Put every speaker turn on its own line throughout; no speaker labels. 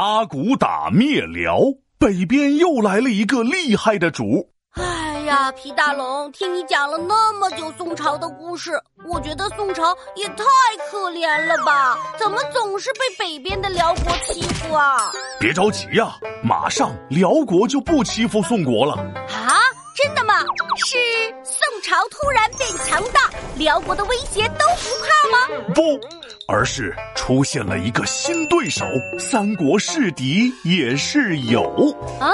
阿骨打灭辽，北边又来了一个厉害的主。
哎呀，皮大龙，听你讲了那么久宋朝的故事，我觉得宋朝也太可怜了吧？怎么总是被北边的辽国欺负啊？
别着急呀，马上辽国就不欺负宋国了。
啊，真的吗？是宋朝突然变强大，辽国的威胁都不怕吗？
不，而是出现了一个新对手，三国是敌也是友。
啊，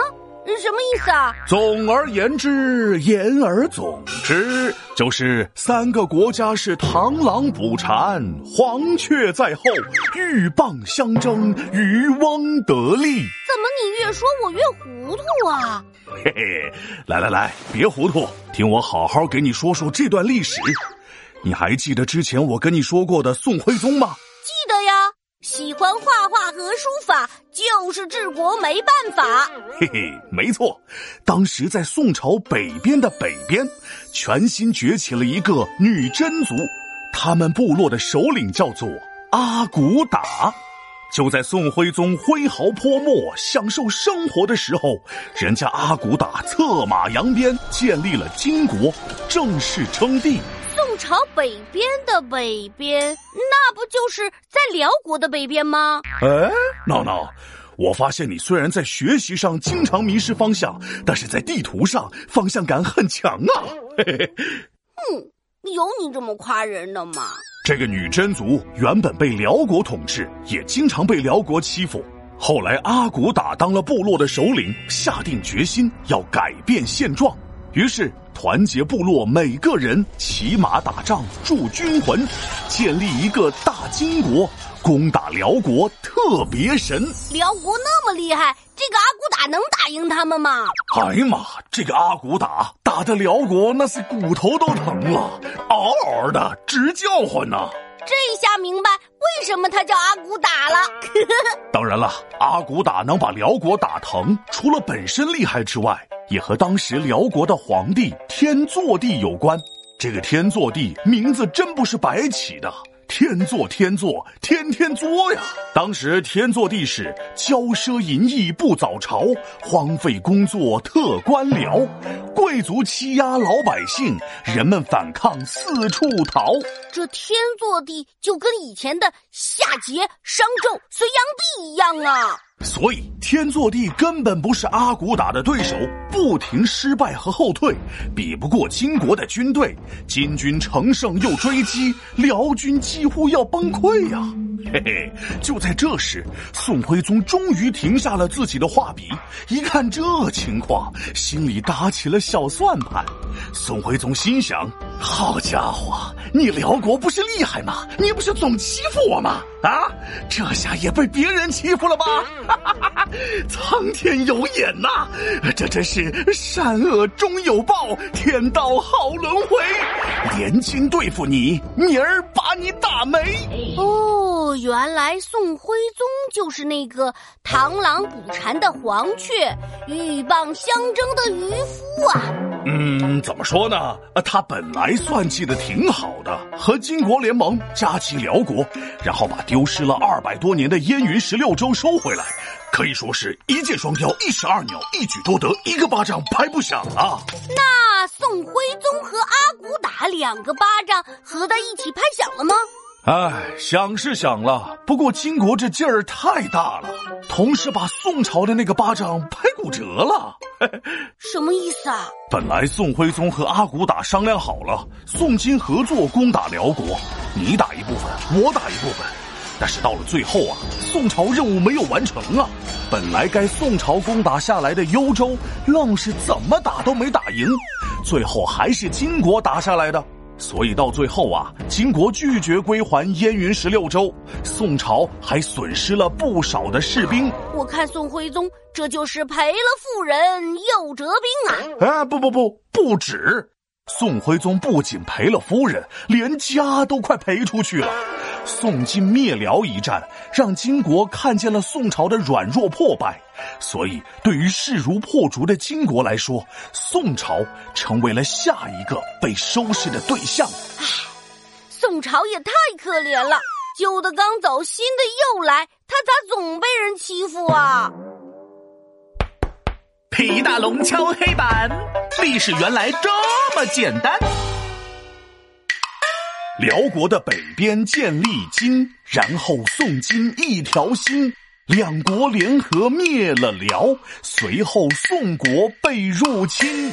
什么意思啊？
总而言之，言而总之，就是三个国家是螳螂捕蝉，黄雀在后，鹬蚌相争，渔翁得利。
怎么你越说我越糊涂啊？
嘿嘿，来来来，别糊涂，听我好好给你说说这段历史。你还记得之前我跟你说过的宋徽宗吗？
记得呀，喜欢画画和书法，就是治国没办法。
嘿嘿，没错，当时在宋朝北边的北边，全新崛起了一个女真族，他们部落的首领叫做阿骨打。就在宋徽宗挥毫泼墨、享受生活的时候，人家阿骨打策马扬鞭，建立了金国，正式称帝。
宋朝北边的北边，那不就是在辽国的北边吗？
哎，闹闹，我发现你虽然在学习上经常迷失方向，但是在地图上方向感很强啊！嘿嘿，
嗯，有你这么夸人的吗？
这个女真族原本被辽国统治，也经常被辽国欺负。后来阿骨打当了部落的首领，下定决心要改变现状，于是团结部落每个人骑马打仗，铸军魂，建立一个大金国，攻打辽国特别神。
辽国那么厉害，这个阿骨打能打赢他们吗？
哎呀妈，这个阿骨打打的辽国那是骨头都疼了，嗷嗷的直叫唤呐、
这下明白为为什么他叫阿骨打了。
当然了，阿骨打能把辽国打疼，除了本身厉害之外，也和当时辽国的皇帝天祚帝有关。这个天祚帝名字真不是白起的，天祚天祚，天天作呀！当时天祚帝是骄奢淫逸不早朝，荒废工作特官僚，贵族欺压老百姓，人们反抗四处逃。
这天祚帝就跟以前的夏桀、商纣、隋炀帝一样啊！
所以天祚帝根本不是阿骨打的对手，不停失败和后退，比不过金国的军队。金军乘胜又追击，辽军几乎要崩溃呀、嘿嘿，就在这时，宋徽宗终于停下了自己的画笔，一看这情况，心里打起了小算盘。宋徽宗心想：好家伙，你辽国不是厉害吗？你不是总欺负我吗？啊，这下也被别人欺负了吧？苍天有眼呐、这真是善恶终有报，天道好轮回。联军对付你，明儿把你打没。
哦，原来宋徽宗就是那个螳螂捕蝉的黄雀，鹬蚌相争的渔夫啊！
嗯，怎么说呢？呃他本来算计的挺好的，和金国联盟夹击辽国，然后把丢失了二百多年的燕云十六州收回来，可以说是一箭双雕，一石二鸟，一举多得，一个巴掌拍不响啊！
那宋徽宗和阿骨打两个巴掌合在一起拍响了吗？
哎，想是想了，不过金国这劲儿太大了，同时把宋朝的那个巴掌拍骨折了。
什么意思啊？
本来宋徽宗和阿骨打商量好了，宋金合作攻打辽国，你打一部分，我打一部分。但是到了最后啊，宋朝任务没有完成啊。本来该宋朝攻打下来的幽州，愣是怎么打都没打赢，最后还是金国打下来的。所以到最后啊，金国拒绝归还燕云十六州，宋朝还损失了不少的士兵。
我看宋徽宗这就是赔了夫人又折兵啊！
哎，不不不，不止！宋徽宗不仅赔了夫人，连家都快赔出去了。宋金灭辽一战，让金国看见了宋朝的软弱破败，所以对于势如破竹的金国来说，宋朝成为了下一个被收拾的对象。
宋朝也太可怜了，旧的刚走，新的又来，他咋总被人欺负啊？
皮大龙敲黑板，历史原来这么简单。辽国的北边建立金，然后宋金一条心，两国联合灭了辽，随后宋国被入侵。